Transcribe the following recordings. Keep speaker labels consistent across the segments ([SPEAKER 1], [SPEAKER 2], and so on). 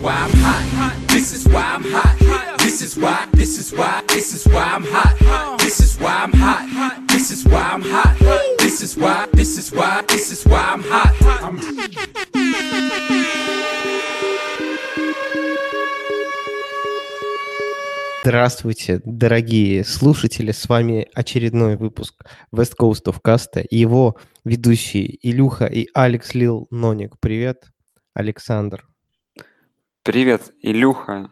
[SPEAKER 1] why I'm hot. This is why I'm hot. This is why, this is why, this is why I'm hot. This is why I'm hot. This is why I'm hot. This is why, this is why, this is why I'm hot. I'm
[SPEAKER 2] Здравствуйте, дорогие слушатели, с вами очередной выпуск West Coast of Cast и его ведущие Илюха и Алекс Лил Ноник. Привет, Александр.
[SPEAKER 3] Привет, Илюха.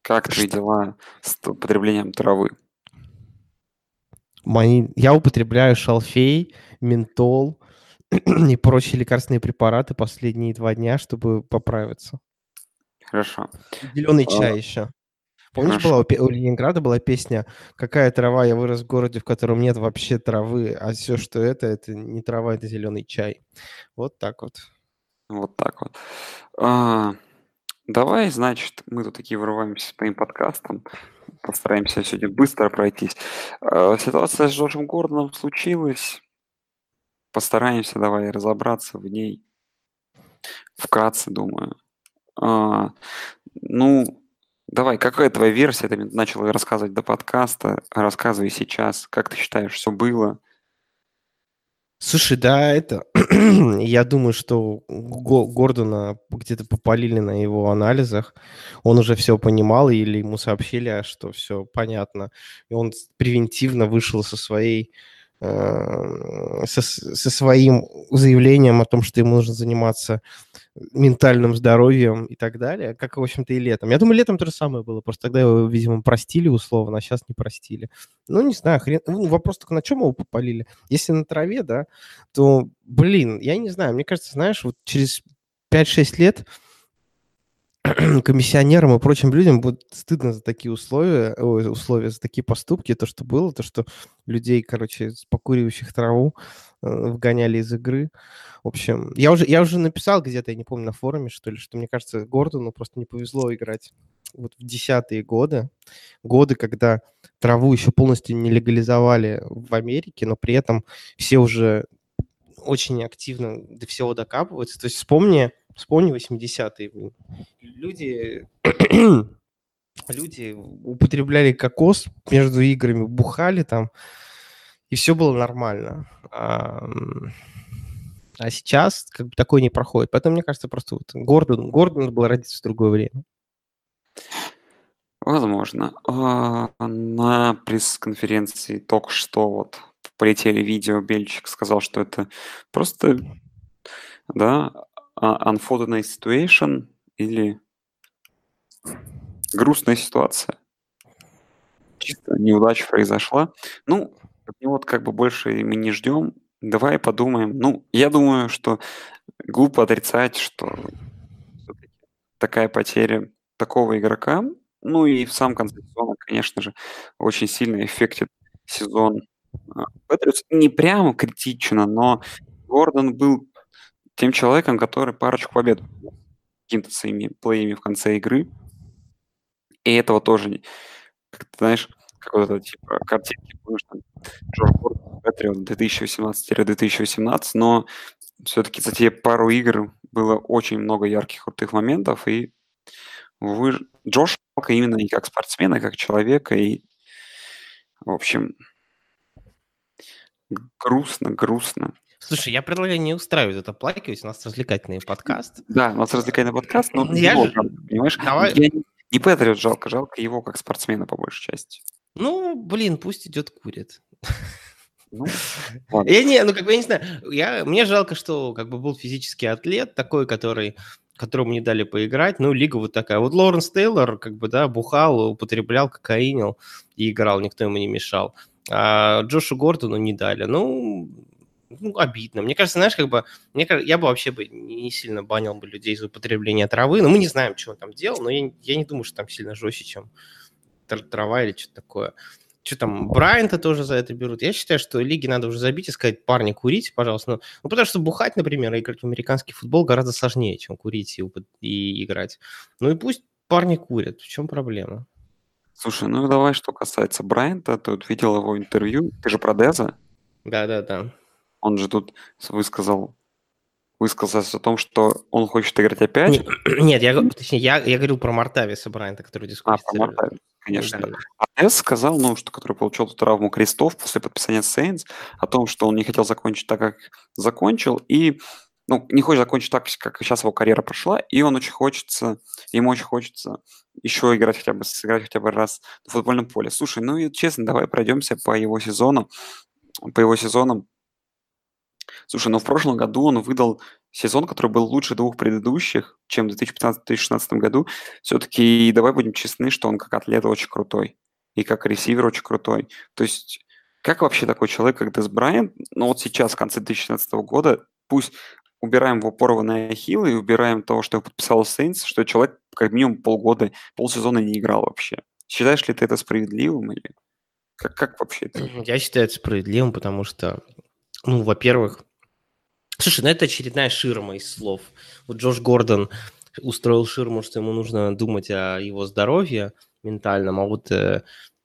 [SPEAKER 3] Как твои дела с употреблением травы?
[SPEAKER 2] Мои... Я употребляю шалфей, ментол и прочие лекарственные препараты последние два дня, чтобы поправиться.
[SPEAKER 3] Хорошо.
[SPEAKER 2] Зеленый
[SPEAKER 3] А,
[SPEAKER 2] чай еще. Помнишь,
[SPEAKER 3] Хорошо.
[SPEAKER 2] была у, у Ленинграда была песня «Какая трава, я вырос в городе, в котором нет вообще травы, а все, что это, это не трава, это зеленый чай». Вот так вот.
[SPEAKER 3] Вот так вот. А, давай, значит, мы тут такие вырываемся с твоим подкастом. Постараемся сегодня быстро пройтись. А, ситуация с Джорджем Гордоном случилась. Постараемся, давай, разобраться в ней вкратце, думаю. А, ну, давай, какая твоя версия? Ты начал рассказывать до подкаста. Рассказывай сейчас. Как ты считаешь, все было?
[SPEAKER 2] Слушай, да, это... Я думаю, что Го- Гордона где-то попалили на его анализах. Он уже все понимал, или ему сообщили, а что все понятно. И он превентивно вышел со своей со, с- со своим заявлением о том, что ему нужно заниматься ментальным здоровьем и так далее, как, в общем-то, и летом. Я думаю, летом то же самое было, просто тогда его, видимо, простили условно, а сейчас не простили. Ну, не знаю, хрен... ну, вопрос только на чем его попалили? Если на траве, да, то, блин, я не знаю, мне кажется, знаешь, вот через 5-6 лет комиссионерам и прочим людям будет стыдно за такие условия, ой, условия, за такие поступки, то, что было, то, что людей, короче, покуривающих траву э, вгоняли из игры. В общем, я уже, я уже написал где-то, я не помню, на форуме, что ли, что, мне кажется, Гордону просто не повезло играть вот в десятые годы, годы, когда траву еще полностью не легализовали в Америке, но при этом все уже очень активно до всего докапываются. То есть вспомни, вспомни 80-е. блин. Люди, люди употребляли кокос между играми, бухали там, и все было нормально. А, а сейчас как бы такое не проходит. Поэтому, мне кажется, просто вот Гордон, Гордон был родиться в другое время.
[SPEAKER 3] Возможно. А, На пресс-конференции только что вот полетели видео, Бельчик сказал, что это просто, да, а- unfortunate situation или грустная ситуация. Чисто неудача произошла. Ну, вот как бы больше мы не ждем. Давай подумаем. Ну, я думаю, что глупо отрицать, что такая потеря такого игрока, ну и в самом конце сезона, конечно же, очень сильно эффектит сезон а. Не прямо критично, но Гордон был тем человеком, который парочку побед какими-то своими плеями в конце игры. И этого тоже, как ты знаешь, как вот это, типа, картинки, помнишь, там, Джордж Гордон, Патриот 2017-2018, но все-таки за те пару игр было очень много ярких крутых моментов, и увы, ж- Джош жалко именно и как спортсмена, и как человека, и, в общем, грустно, грустно.
[SPEAKER 2] Слушай, я предлагаю не устраивать это плакивать, у нас развлекательный подкаст.
[SPEAKER 3] Да, у нас развлекательный подкаст, но
[SPEAKER 2] Я
[SPEAKER 3] его
[SPEAKER 2] же-
[SPEAKER 3] понимаешь?
[SPEAKER 2] Давай-
[SPEAKER 3] Я не, не Патриот жалко, жалко его как спортсмена по большей части.
[SPEAKER 2] Ну, блин, пусть идет курит.
[SPEAKER 3] Ну, ладно.
[SPEAKER 2] Я не, ну как бы я не знаю, я, мне жалко, что как бы был физический атлет такой, который которому не дали поиграть, ну, лига вот такая. Вот Лоренс Тейлор, как бы, да, бухал, употреблял, кокаинил и играл, никто ему не мешал. А Джошу Гордону не дали. Ну, ну, обидно. Мне кажется, знаешь, как бы, мне, я бы вообще бы не сильно банил бы людей за употребление травы. Ну, мы не знаем, что он там делал, но я, я не думаю, что там сильно жестче, чем тр- трава или что-то такое. Что там, Брайанта тоже за это берут. Я считаю, что лиги надо уже забить и сказать, парни, курите, пожалуйста. Ну, ну, потому что бухать, например, и играть в американский футбол гораздо сложнее, чем курить и, и играть. Ну и пусть парни курят. В чем проблема?
[SPEAKER 3] Слушай, ну давай, что касается Брайанта, ты вот видел его интервью, ты же про Деза,
[SPEAKER 2] Да-да-да.
[SPEAKER 3] Он же тут высказал высказался о том, что он хочет играть опять.
[SPEAKER 2] Нет, нет я, точнее, я, я говорил про Мартависа Брайанта, который
[SPEAKER 3] дискутировал. А, про Мартависа, конечно. Да. А Тесс сказал, ну, что который получил эту травму крестов после подписания Сейнс, о том, что он не хотел закончить так, как закончил, и ну, не хочет закончить так, как сейчас его карьера прошла, и он очень хочется, ему очень хочется еще играть хотя бы, сыграть хотя бы раз на футбольном поле. Слушай, ну и честно, давай пройдемся по его сезону, по его сезонам. Слушай, ну в прошлом году он выдал сезон, который был лучше двух предыдущих, чем в 2015-2016 году. Все-таки давай будем честны, что он как атлет очень крутой и как ресивер очень крутой. То есть как вообще такой человек, как Дес Брайан, ну вот сейчас, в конце 2016 года, пусть убираем его порванные ахиллы и убираем того, что подписал Сейнс, что человек как минимум полгода, полсезона не играл вообще. Считаешь ли ты это справедливым или как, как вообще это?
[SPEAKER 2] Я считаю это справедливым, потому что, ну, во-первых, слушай, ну это очередная ширма из слов. Вот Джош Гордон устроил ширму, что ему нужно думать о его здоровье ментальном, а вот э,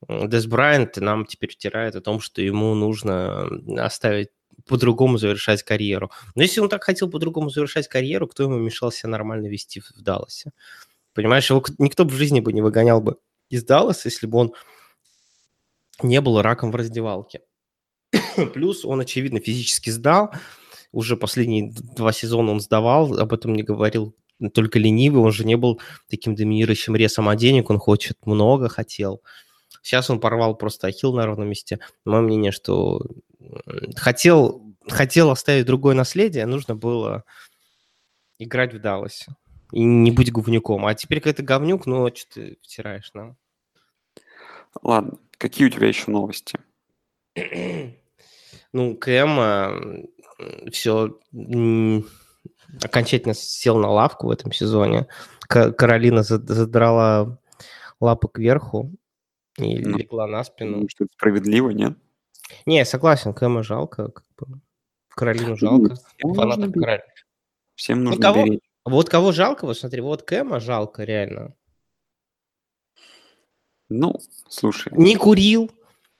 [SPEAKER 2] Дес Брайант нам теперь втирает о том, что ему нужно оставить по-другому завершать карьеру. Но если он так хотел по-другому завершать карьеру, кто ему мешал себя нормально вести в Далласе? Понимаешь, его никто в жизни бы не выгонял бы из Далласа, если бы он не был раком в раздевалке. Плюс он, очевидно, физически сдал. Уже последние два сезона он сдавал, об этом не говорил только ленивый, он же не был таким доминирующим ресом а денег, он хочет много, хотел. Сейчас он порвал просто ахилл на ровном месте. Мое мнение, что хотел, хотел оставить другое наследие, нужно было играть в Далласе. И не быть говнюком. А теперь, когда ты говнюк, ну, что ты втираешь нам?
[SPEAKER 3] Ладно, какие у тебя еще новости?
[SPEAKER 2] ну, Кэм все окончательно сел на лавку в этом сезоне. Каролина задрала лапы кверху и ну, легла на спину.
[SPEAKER 3] Что это справедливо, нет?
[SPEAKER 2] Не, согласен, Кэма жалко. Как бы. Каролину жалко.
[SPEAKER 3] Всем Фанатов Каролины. Всем
[SPEAKER 2] ну,
[SPEAKER 3] нужно
[SPEAKER 2] кого, беречь. Вот кого жалко, вот смотри, вот Кэма жалко реально.
[SPEAKER 3] Ну, слушай.
[SPEAKER 2] Не курил,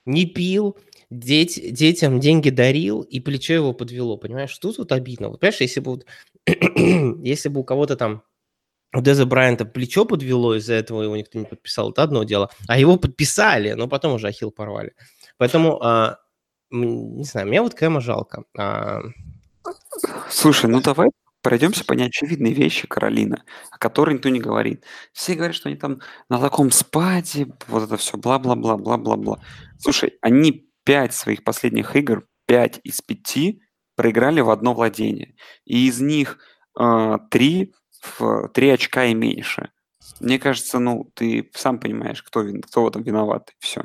[SPEAKER 2] не пил, деть, детям деньги дарил, и плечо его подвело, понимаешь? Что тут обидно? Вот, понимаешь, если бы, вот, если бы у кого-то там у Деза Брайанта плечо подвело, из-за этого его никто не подписал, это одно дело. А его подписали, но потом уже ахилл порвали. Поэтому, а, не знаю, мне вот Кэма жалко. А...
[SPEAKER 3] Слушай, ну давай пройдемся по неочевидной вещи Каролина, о которой никто не говорит. Все говорят, что они там на таком спаде, вот это все, бла-бла-бла, бла-бла-бла. Слушай, они пять своих последних игр, пять из пяти проиграли в одно владение. И из них э, три в три очка и меньше. Мне кажется, ну, ты сам понимаешь, кто, кто в этом виноват, все.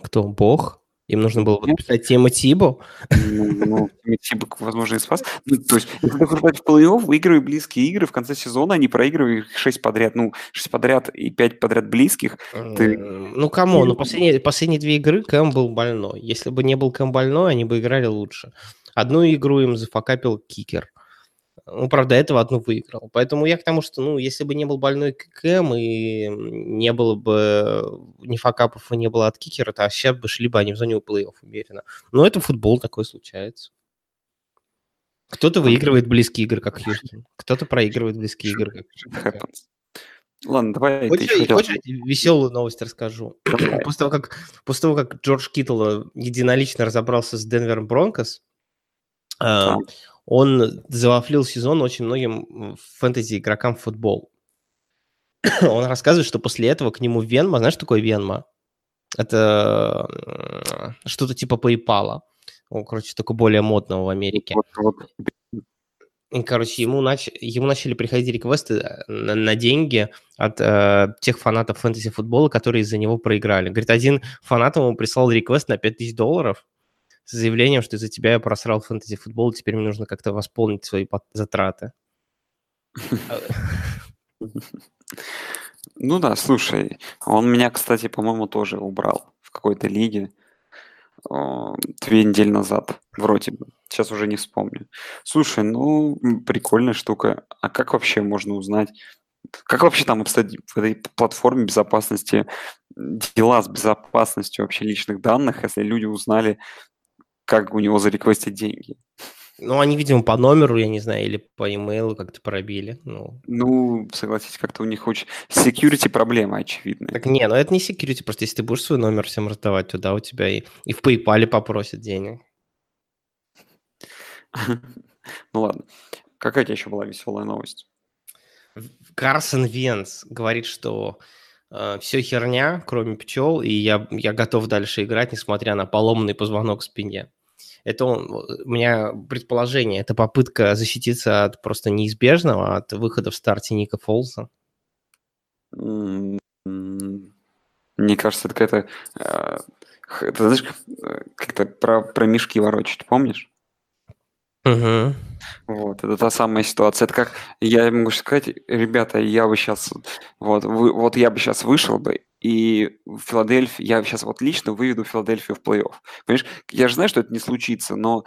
[SPEAKER 2] Кто? Бог? Им нужно было подписать Тима Тибо?
[SPEAKER 3] Ну, ну Тима возможно, и спас. Ну, то есть, если хочешь в плей-офф, выигрывай близкие игры, в конце сезона они проигрывают их 6 подряд, ну, 6 подряд и 5 подряд близких. Ты...
[SPEAKER 2] Ну, кому? Ну, последние, последние две игры Кэм был больной. Если бы не был Кэм больной, они бы играли лучше. Одну игру им зафакапил кикер. Ну, правда, этого одну выиграл. Поэтому я к тому, что, ну, если бы не был больной ККМ и не было бы ни факапов и не было от кикера, то сейчас бы шли бы они в зоне плей-офф уверенно. Но это футбол, такое случается. Кто-то выигрывает близкие игры, как Хьюстон. Кто-то проигрывает близкие игры, как
[SPEAKER 3] Ладно, давай.
[SPEAKER 2] Хочешь, ты хочешь веселую новость расскажу? после, того, как, после того, как Джордж Киттл единолично разобрался с Денвером Бронкос, да он завафлил сезон очень многим фэнтези-игрокам в футбол. он рассказывает, что после этого к нему Венма, знаешь, такое Венма? Это что-то типа PayPal. Он, короче, такое более модного в Америке. И, короче, ему, нач... ему начали приходить реквесты э, на, на деньги от э, тех фанатов фэнтези-футбола, которые из-за него проиграли. Говорит, один фанат ему прислал реквест на 5000 долларов, с заявлением, что из-за тебя я просрал фэнтези-футбол, теперь мне нужно как-то восполнить свои затраты.
[SPEAKER 3] Ну да, слушай, он меня, кстати, по-моему, тоже убрал в какой-то лиге две недели назад, вроде бы. Сейчас уже не вспомню. Слушай, ну, прикольная штука. А как вообще можно узнать, как вообще там обстоят в этой платформе безопасности дела с безопасностью вообще личных данных, если люди узнали, как у него зареквестить деньги.
[SPEAKER 2] Ну, они, видимо, по номеру, я не знаю, или по имейлу как-то пробили. Ну,
[SPEAKER 3] Ну, согласитесь, как-то у них очень security проблемы очевидные.
[SPEAKER 2] так не, ну это не security, просто если ты будешь свой номер всем раздавать туда, у тебя и, и в PayPal попросят денег.
[SPEAKER 3] Ну ладно. Какая у тебя еще была веселая новость?
[SPEAKER 2] Карсон Венс говорит, что все херня, кроме пчел, и я, я готов дальше играть, несмотря на поломанный позвонок в спине. Это у меня предположение, это попытка защититься от просто неизбежного, от выхода в старте Ника Фолса.
[SPEAKER 3] Мне кажется, это какая-то... э, Это знаешь, э, как-то про, про мешки ворочать, помнишь?
[SPEAKER 2] Угу.
[SPEAKER 3] Вот, это та самая ситуация. Это как, я могу сказать, ребята, я бы сейчас, вот, вы- вот я бы сейчас вышел бы, и в Филадельфии, я сейчас вот лично выведу Филадельфию в плей-офф. Понимаешь, я же знаю, что это не случится, но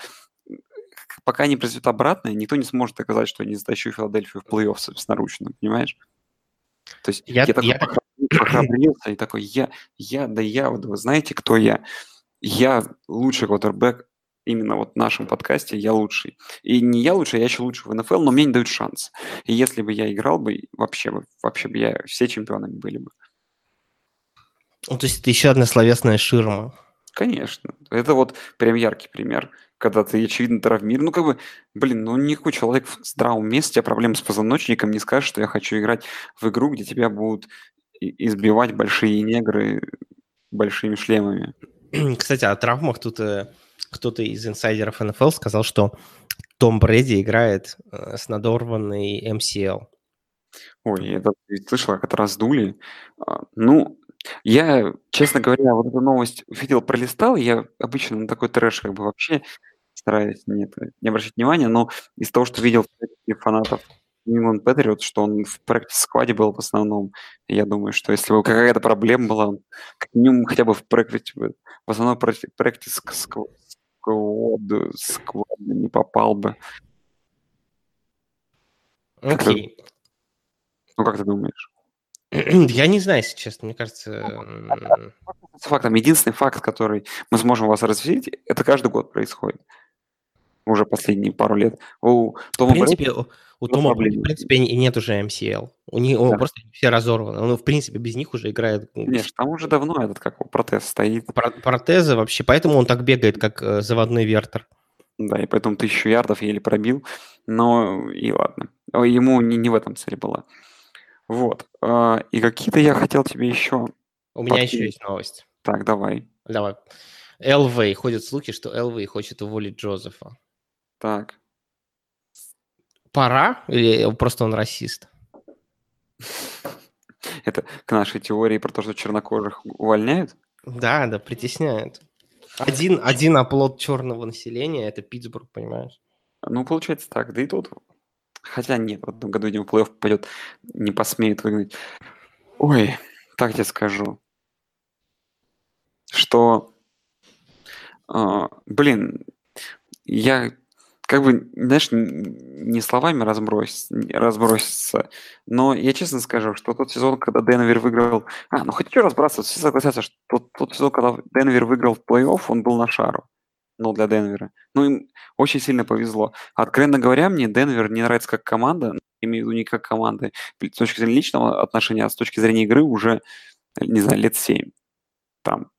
[SPEAKER 3] пока не произойдет обратное, никто не сможет доказать, что я не затащу Филадельфию в плей-офф собственноручно, понимаешь? То есть
[SPEAKER 2] Я-
[SPEAKER 3] я, такой
[SPEAKER 2] я
[SPEAKER 3] похрабрился и такой, я, я, да я, вот вы знаете, кто я? Я лучший квотербек именно вот в нашем подкасте, я лучший. И не я лучший, я еще лучше в НФЛ, но мне не дают шанс. И если бы я играл бы, вообще бы, вообще бы я, все чемпионами были бы.
[SPEAKER 2] Ну, то есть это еще одна словесная ширма.
[SPEAKER 3] Конечно. Это вот прям яркий пример, когда ты, очевидно, травмирован. Ну, как бы, блин, ну никакой человек в здравом месте, а проблем с позвоночником не скажет, что я хочу играть в игру, где тебя будут избивать большие негры большими шлемами.
[SPEAKER 2] Кстати, о травмах тут э, кто-то из инсайдеров НФЛ сказал, что Том Брэди играет э, с надорванной MCL.
[SPEAKER 3] Ой, это ты слышала, как это раздули. А, Ну, я, честно говоря, вот эту новость видел, пролистал. Я обычно на такой трэш как бы вообще стараюсь не, это- не обращать внимания, но из того, что видел в фанатов Patriots, что он в практис-складе был в основном, я думаю, что если бы какая-то проблема была, он как минимум хотя бы в практис, в основной практис сквад, сквад не попал бы. Как-то-
[SPEAKER 2] Окей.
[SPEAKER 3] Ну, как ты думаешь?
[SPEAKER 2] Я не знаю, если честно. Мне кажется,
[SPEAKER 3] с фактом. Единственный факт, который мы сможем вас развеселить, это каждый год происходит. Уже последние пару лет. У
[SPEAKER 2] в
[SPEAKER 3] Тома
[SPEAKER 2] принципе, у у
[SPEAKER 3] ну,
[SPEAKER 2] Тома, в принципе, нет уже MCL. У них
[SPEAKER 3] Да.
[SPEAKER 2] просто все разорваны. Он, в принципе, без них уже играет
[SPEAKER 3] конечно, там уже давно этот как протез стоит.
[SPEAKER 2] про- протезы вообще. Поэтому он так бегает, как э, заводной вертер.
[SPEAKER 3] Да, и поэтому тысячу ярдов еле пробил. Но и ладно. Ему не, не в этом цель была. Вот. А, И какие-то я хотел тебе еще.
[SPEAKER 2] У меня еще есть новость.
[SPEAKER 3] Так, давай.
[SPEAKER 2] Давай. ЛВ. Ходят слухи, что ЛВ хочет уволить Джозефа.
[SPEAKER 3] Так.
[SPEAKER 2] Пора? Или просто он расист?
[SPEAKER 3] Это к нашей теории про то, что чернокожих увольняют?
[SPEAKER 2] Да, да, притесняет. Один, один оплот черного населения – это Питтсбург, понимаешь?
[SPEAKER 3] Ну, получается так. Да и тут. Хотя нет, в этом году, видимо, плей-офф попадет, не посмеет выиграть. Ой, так тебе скажу. Что, а, блин, я как бы, знаешь, не словами разбрось, разброситься, но я честно скажу, что тот сезон, когда Денвер выиграл... А, ну что разбрасываться, все согласятся, что тот, тот сезон, когда Денвер выиграл плей-офф, он был на шару. Ну, для Денвера. Ну, им очень сильно повезло. Откровенно говоря, мне Денвер не нравится как команда, имею в виду не как команда, с точки зрения личного отношения, а с точки зрения игры уже, не знаю, лет 7. Там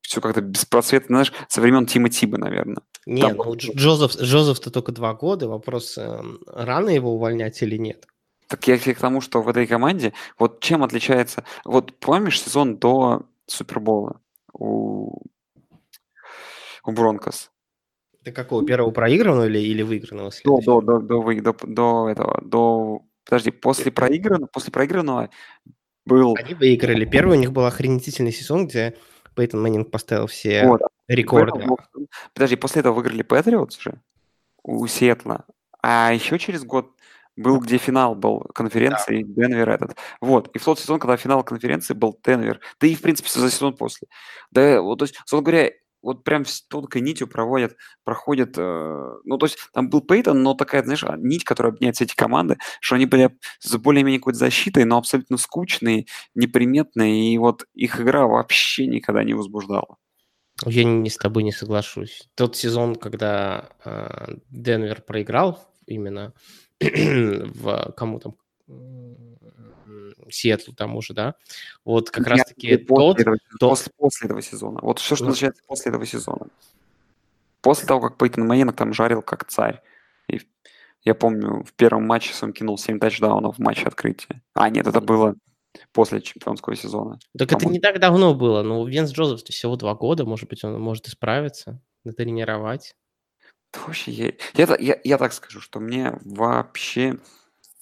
[SPEAKER 3] все как-то беспросветно, знаешь, со времен Тима Тиба, наверное.
[SPEAKER 2] Не,
[SPEAKER 3] Там-
[SPEAKER 2] ну Дж- Джозеф, Джозеф-то только два года. Вопрос, эм, рано его увольнять или нет?
[SPEAKER 3] Так я к тому, что в этой команде, вот чем отличается... Вот помнишь сезон до Супербола у, у Бронкос?
[SPEAKER 2] Ты какого, первого проигранного или, или выигранного
[SPEAKER 3] До, до, до, до, до, до этого, до... Подожди, после проигранного, после проигранного был...
[SPEAKER 2] Они выиграли. Первый у них был охренительный сезон, где Пейтон Мэннинг поставил все
[SPEAKER 3] Вот,
[SPEAKER 2] рекорды.
[SPEAKER 3] Подожди, после этого выиграли Патриотс же у Сиэтла. А еще через год был, где финал был конференции Денвер этот. Вот. И в тот сезон, когда финал конференции был Денвер, да и, в принципе, за сезон после. Да, вот, то есть, собственно говоря, вот прям с тонкой нитью проводят, проходят, э, ну, то есть там был Пейтон, но такая, знаешь, а, нить, которая объединяет все эти команды, что они были с более-менее какой-то защитой, но абсолютно скучные, неприметные, и вот их игра вообще никогда не возбуждала.
[SPEAKER 2] Я не, с тобой не соглашусь. Тот сезон, когда э, Денвер проиграл именно в кому там Сиэтлу тому же, да, вот как раз-таки тот,
[SPEAKER 3] после, тот... После, после этого сезона. Вот все, что начинается после этого сезона. После того, как Пейтон Мейнок там жарил как царь. И я помню, в первом матче он кинул 7 тачдаунов в матче открытия. А, нет, это было после чемпионского сезона.
[SPEAKER 2] Так это не так давно было. Ну, Венс Джозеф всего два года, может быть, он может исправиться, натренировать.
[SPEAKER 3] Да вообще, я, я, я, я так скажу, что мне вообще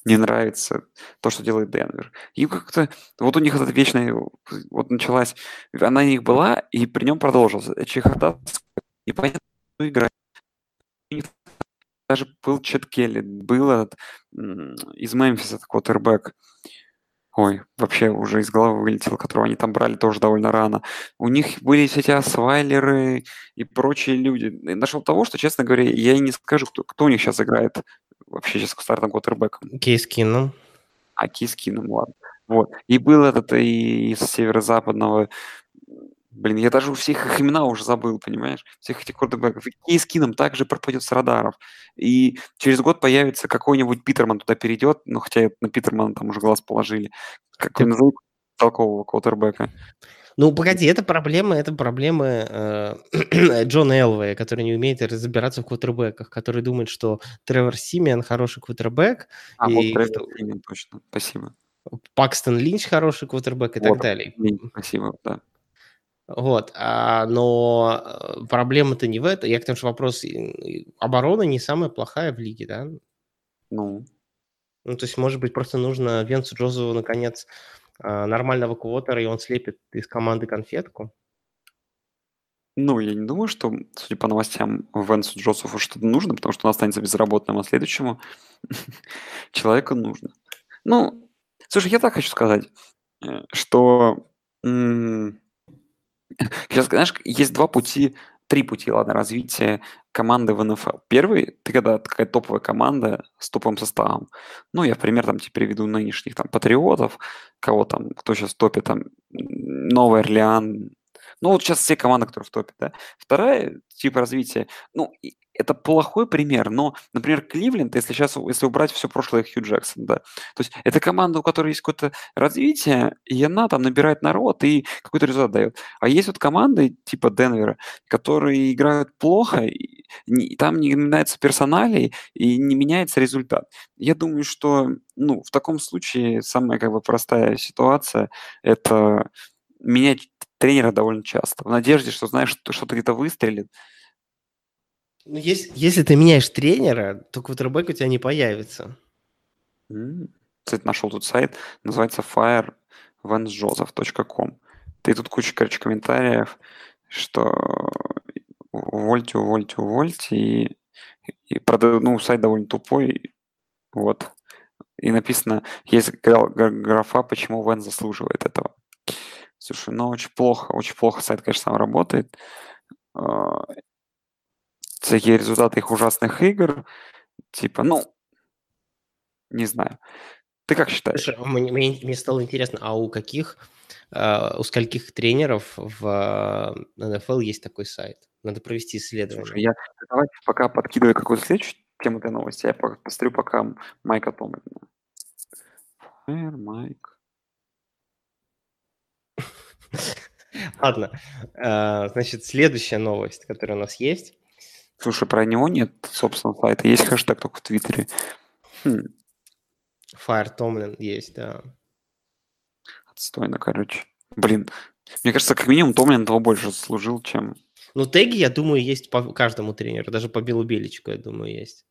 [SPEAKER 3] не нравится то, что делает Денвер. И как-то вот у них эта вечная вот началась, она у них была, и при нем продолжился. Чехота непонятно играть. Даже был Чет Келли, был этот из Мемфиса квотербек. Ой, вообще уже из головы вылетел, которого они там брали тоже довольно рано. У них были все эти освайлеры и прочие люди. И нашел того, что, честно говоря, я и не скажу, кто, кто у них сейчас играет вообще сейчас стартом квотербеком.
[SPEAKER 2] Кейс Кинном.
[SPEAKER 3] А, Кейс Кинном, ладно. Вот. И был этот и из северо-западного Блин, я даже у всех их имена уже забыл, понимаешь? Всех этих квотербеков. И Кейс Кином также пропадет с радаров. И через год появится какой-нибудь Питерман туда перейдет, ну, хотя на Питермана там уже глаз положили. Какой назовут толкового квотербека.
[SPEAKER 2] Ну, погоди, это проблемы, это проблемы э, Джона Элвея, который не умеет разбираться в квотербеках, который думает, что Тревор Симиан хороший квотербек.
[SPEAKER 3] А, и вот Тревор Симиан, точно, спасибо.
[SPEAKER 2] Пакстон Линч хороший квотербек и вот, так далее.
[SPEAKER 3] Спасибо, да.
[SPEAKER 2] Вот, а, но э, проблема-то не в этом. Я к тому, что вопрос обороны не самая плохая в лиге, да?
[SPEAKER 3] Ну.
[SPEAKER 2] Ну, то есть, может быть, просто нужно Венцу Джозову, наконец, нормального квотера, и он слепит из команды конфетку?
[SPEAKER 3] Ну, я не думаю, что, судя по новостям, Венсу Джозефу что-то нужно, потому что он останется безработным, а следующему человеку нужно. Ну, слушай, я так хочу сказать, э, что Сейчас, знаешь, есть два пути, три пути, ладно, развития команды в НФЛ. Первый, ты когда такая топовая команда с топовым составом. Ну, я пример там тебе приведу нынешних там патриотов, кого там, кто сейчас топит, там, Новый Орлеан, ну, вот сейчас все команды, которые в топе, да. Вторая тип развития, ну, это плохой пример, но, например, Кливленд, если сейчас, если убрать все прошлое Хью Джексон, да, то есть это команда, у которой есть какое-то развитие, и она там набирает народ и какой-то результат дает. А есть вот команды типа Денвера, которые играют плохо, и там не меняется персоналей и не меняется результат. Я думаю, что, ну, в таком случае самая как бы простая ситуация – это менять тренера довольно часто, в надежде, что знаешь, что что-то где-то выстрелит,
[SPEAKER 2] ну, если, если ты меняешь тренера, то квотербек у тебя не появится.
[SPEAKER 3] Кстати, нашел тут сайт, называется firevansjoseph.com. Ты тут куча, короче, комментариев, что увольте, увольте, увольте, и, и правда, ну, сайт довольно тупой, вот. И написано, есть графа, почему Вен заслуживает этого. Слушай, ну очень плохо, очень плохо сайт, конечно, сам работает. А, всякие результаты их ужасных игр. Типа, ну, не знаю. Ты как считаешь?
[SPEAKER 2] Слушай, мне, мне, мне стало интересно, а у каких, uh, у скольких тренеров в uh, НФЛ есть такой сайт? Надо провести исследование. Слушай,
[SPEAKER 3] я давай пока подкидываю какую-то следующую тему для новости, я посмотрю пока Майка Томлина. Майк.
[SPEAKER 2] Ладно. Uh, значит, следующая новость, которая у нас есть.
[SPEAKER 3] Слушай, про него нет, собственно, сайта. Есть хэштег только в Твиттере. Хм.
[SPEAKER 2] Fire Tomlin есть, да.
[SPEAKER 3] Отстойно, короче. Блин, мне кажется, как минимум Томлин того больше заслужил, чем...
[SPEAKER 2] Ну, теги, я думаю, есть по каждому тренеру. Даже по Белу Беличку, я думаю, есть.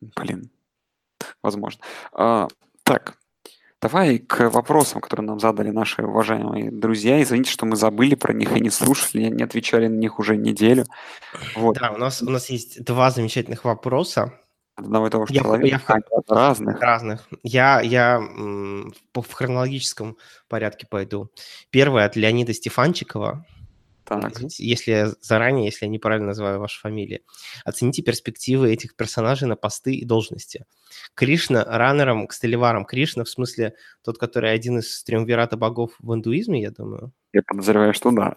[SPEAKER 3] Блин, возможно. А, так, Давай к вопросам, которые нам задали наши уважаемые друзья. Извините, что мы забыли про них и не слушали, не отвечали на них уже неделю.
[SPEAKER 2] Вот. Да, у нас, у нас есть два замечательных вопроса.
[SPEAKER 3] Одного и того же я, человека, я,
[SPEAKER 2] а, разных. Разных. Я, я в хронологическом порядке пойду. Первое от Леонида Стефанчикова. Так. Если заранее, если я неправильно называю вашу фамилию. Оцените перспективы этих персонажей на посты и должности. Кришна раннером к Стеливарам. Кришна, в смысле, тот, который один из триумвирата богов в индуизме, я думаю.
[SPEAKER 3] Я подозреваю, что да.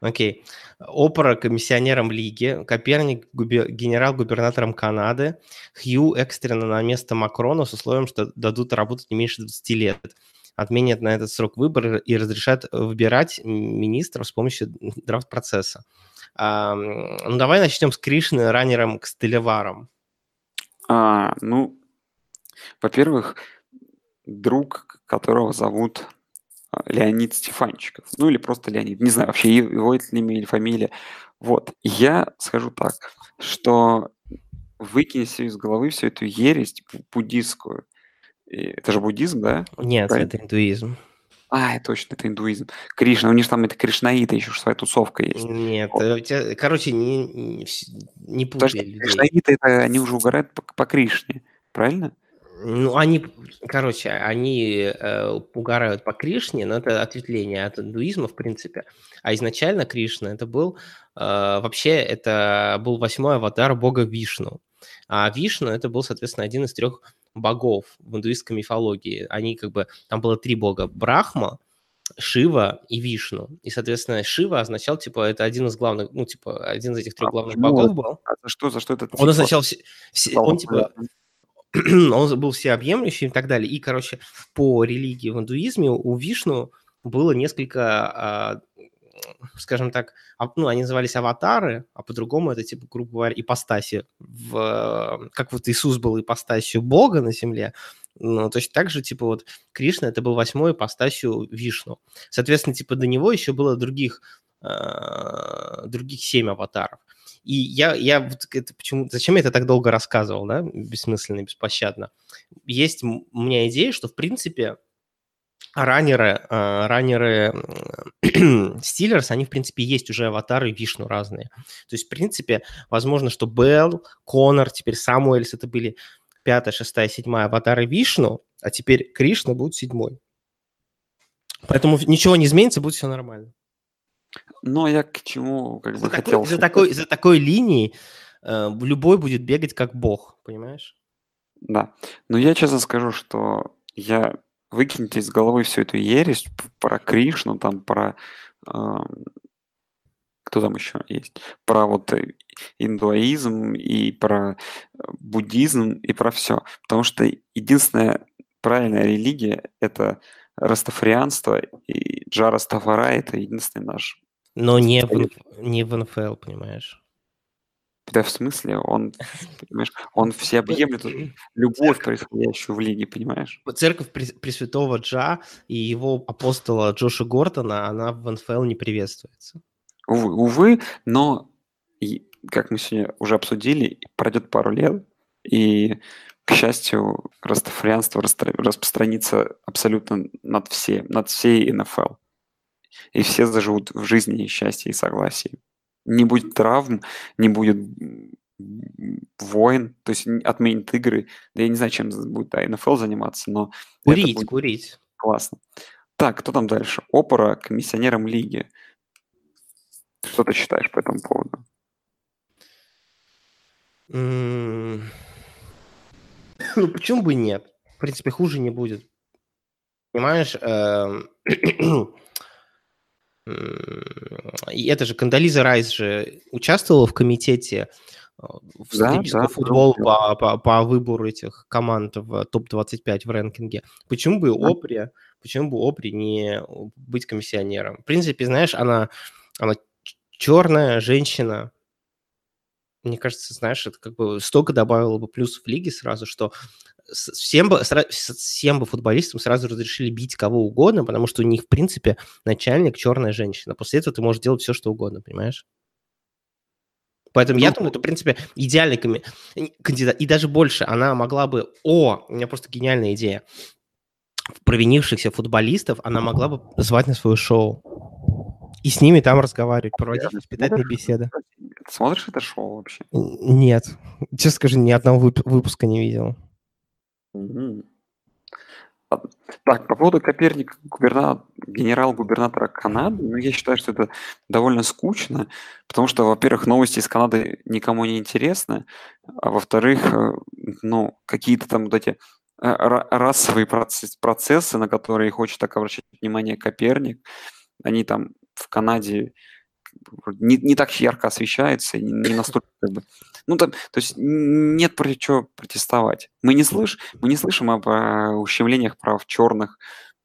[SPEAKER 2] Окей. Опора комиссионером Лиги, Коперник губер... генерал-губернатором Канады, Хью экстренно на место Макрона с условием, что дадут работать не меньше 20 лет. Отменят на этот срок выборы и разрешат выбирать министров с помощью драфт-процесса. А, ну, давай начнем с Кришны, раннером Костылеваром.
[SPEAKER 3] А, ну, во-первых, друг, которого зовут а, Леонид Стефанчиков. Ну или просто Леонид. Не знаю вообще его это имя или фамилия. Вот. Я скажу так, что выкинь себе из головы всю эту ересь буддистскую. Это же буддизм, да?
[SPEAKER 2] Нет, Правильно? это индуизм.
[SPEAKER 3] А, точно, это индуизм. Кришна, у них там это кришнаиты, еще своя тусовка есть.
[SPEAKER 2] Нет, вот. Э, тебя, короче, не, не, не путай
[SPEAKER 3] людей. Кришнаиты, это, они уже угорают по, по Кришне, правильно?
[SPEAKER 2] Ну, они, короче, они э, угорают по Кришне, но это ответвление от индуизма, в принципе. А изначально Кришна это был, э, вообще, это был восьмой аватар бога Вишну. А Вишну это был, соответственно, один из трех богов в индуистской мифологии. Они как бы, там было три бога, Брахма, Шива и Вишну. И, соответственно, Шива означал, типа, это один из главных, ну, типа, один из этих трех а главных богов был.
[SPEAKER 3] А за что, за что это?
[SPEAKER 2] Он означал, все, все, он, типа, он был всеобъемлющим и так далее. И, короче, по религии в индуизме у Вишну было несколько, а, скажем так, ну, они назывались аватары, а по-другому это, типа, грубо говоря, ипостаси. В, как вот Иисус был ипостасью Бога на земле, ну, то есть также, типа, вот Кришна это был восьмой ипостасью Вишну. Соответственно, типа, до него еще было других, э, других семь аватаров. И я, я вот это почему, зачем я это так долго рассказывал, да, бессмысленно, беспощадно. Есть у меня идея, что, в принципе, раннеры, э, раннеры Стиллерс, они, в принципе, есть уже аватары Вишну разные. То есть, в принципе, возможно, что Белл, Конор, теперь Самуэльс, это были пятая, шестая, седьмая аватары Вишну, а теперь Кришна будет седьмой. Поэтому ничего не изменится, будет все нормально.
[SPEAKER 3] Но я к чему как
[SPEAKER 2] за
[SPEAKER 3] бы такой, хотел...
[SPEAKER 2] За такой, за такой линией э, любой будет бегать как бог, понимаешь?
[SPEAKER 3] Да. Но я честно скажу, что я выкиньте из головы всю эту ересь про Кришну, там про... Э, кто там еще есть? Про вот э, индуизм и про э, буддизм и про все. Потому что единственная правильная религия – это растафарианство, и Джара Стафара – это единственный наш
[SPEAKER 2] но не в, не в НФЛ, понимаешь?
[SPEAKER 3] Да, в смысле, он, понимаешь, он все объемлет любовь, происходящую в лиге, понимаешь?
[SPEAKER 2] Церковь Пресвятого Джа и его апостола Джоша Гортона, она в НФЛ не приветствуется.
[SPEAKER 3] Увы, увы но, как мы сегодня уже обсудили, пройдет пару лет, и, к счастью, растафарианство распространится абсолютно над, все, над всей НФЛ и все заживут в жизни и счастье и согласии. Не будет травм, не будет войн, то есть отменит игры. Да я не знаю, чем будет НФЛ заниматься, но...
[SPEAKER 2] Курить, будет курить.
[SPEAKER 3] Классно. Так, кто там дальше? Опора комиссионером лиги. Что ты считаешь по этому поводу?
[SPEAKER 2] Ну, почему бы нет? В принципе, хуже не будет. Понимаешь, эм, и это же Кандализа Райс же участвовала в комитете э, в да, да, футбол да. По, по, по выбору этих команд в топ-25 в рэнкинге. Почему бы да. Опри, почему бы Опри не быть комиссионером? В принципе, знаешь, она, она черная женщина. Мне кажется, знаешь, это как бы столько добавило бы плюсов в лиге сразу, что всем бы, всем бы футболистам сразу разрешили бить кого угодно, потому что у них, в принципе, начальник черная женщина. После этого ты можешь делать все, что угодно, понимаешь? Поэтому ну, я думаю, это, в принципе, идеальный кандидат. И даже больше, она могла бы... О, у меня просто гениальная идея. Провинившихся футболистов она могла бы звать на свое шоу. И с ними там разговаривать, проводить воспитательные беседы.
[SPEAKER 3] Смотришь это шоу вообще?
[SPEAKER 2] Нет. Честно скажу, ни одного выпуска не видел.
[SPEAKER 3] Мгм. Так, по поводу Коперника, губерна генерал-губернатора Канады, ну, я считаю, что это довольно скучно, потому что, во-первых, новости из Канады никому не интересны, а во-вторых, э, ну, какие-то там вот эти э, расовые процесс процессы, на которые хочет так обращать внимание Коперник, они там в Канаде не, не так ярко освещается, не, не настолько как бы... Ну, там, то есть нет против чего протестовать. Мы не, слыш, мы не слышим об э, ущемлениях прав черных